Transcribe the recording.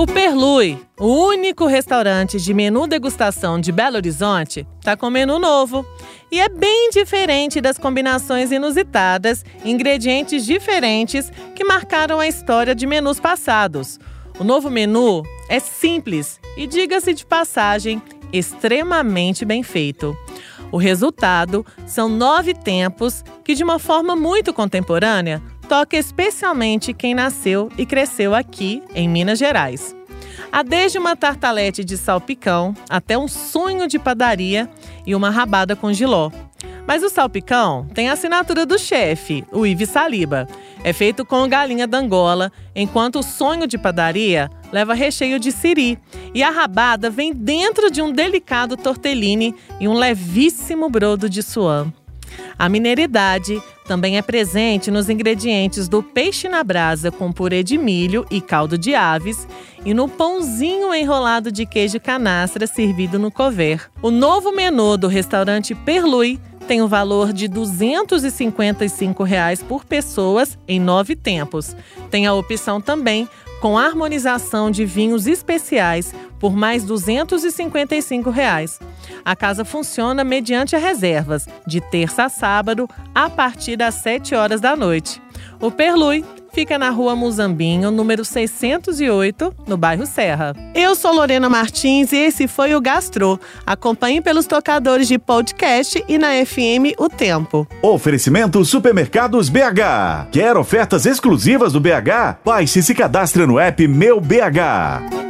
O Perlui, o único restaurante de menu degustação de Belo Horizonte, está com menu novo. E é bem diferente das combinações inusitadas, ingredientes diferentes que marcaram a história de menus passados. O novo menu é simples e, diga-se de passagem, extremamente bem feito. O resultado são nove tempos que, de uma forma muito contemporânea, toca especialmente quem nasceu e cresceu aqui em Minas Gerais. Há desde uma tartalete de salpicão até um sonho de padaria e uma rabada com giló. Mas o salpicão tem a assinatura do chefe, o Ives Saliba. É feito com galinha d'Angola, enquanto o sonho de padaria leva recheio de siri. E a rabada vem dentro de um delicado tortellini e um levíssimo brodo de suã. A mineiridade também é presente nos ingredientes do peixe na brasa com purê de milho e caldo de aves e no pãozinho enrolado de queijo canastra servido no cover. O novo menu do restaurante Perlui tem o um valor de 255 reais por pessoas em nove tempos. Tem a opção também com harmonização de vinhos especiais por mais 255 reais. A casa funciona mediante reservas, de terça a sábado, a partir das 7 horas da noite. O Perlui fica na rua Muzambinho, número 608, no bairro Serra. Eu sou Lorena Martins e esse foi o Gastro. Acompanhe pelos tocadores de podcast e na FM O Tempo. Oferecimento Supermercados BH. Quer ofertas exclusivas do BH? Baixe e se cadastre no app Meu BH.